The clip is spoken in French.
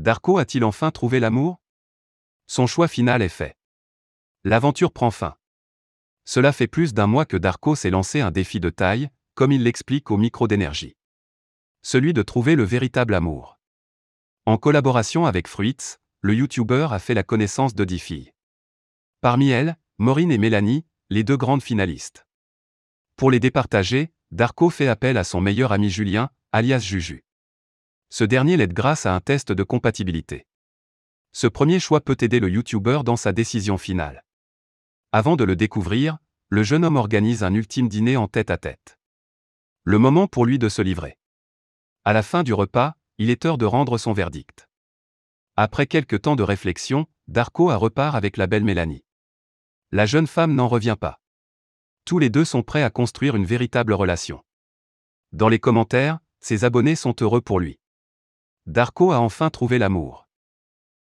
Darko a-t-il enfin trouvé l'amour? Son choix final est fait. L'aventure prend fin. Cela fait plus d'un mois que Darko s'est lancé un défi de taille, comme il l'explique au micro d'énergie. Celui de trouver le véritable amour. En collaboration avec Fruits, le YouTuber a fait la connaissance de dix filles. Parmi elles, Maureen et Mélanie, les deux grandes finalistes. Pour les départager, Darko fait appel à son meilleur ami Julien, alias Juju. Ce dernier l'aide grâce à un test de compatibilité. Ce premier choix peut aider le YouTuber dans sa décision finale. Avant de le découvrir, le jeune homme organise un ultime dîner en tête à tête. Le moment pour lui de se livrer. À la fin du repas, il est heure de rendre son verdict. Après quelques temps de réflexion, Darko a repart avec la belle Mélanie. La jeune femme n'en revient pas. Tous les deux sont prêts à construire une véritable relation. Dans les commentaires, ses abonnés sont heureux pour lui. Darko a enfin trouvé l'amour.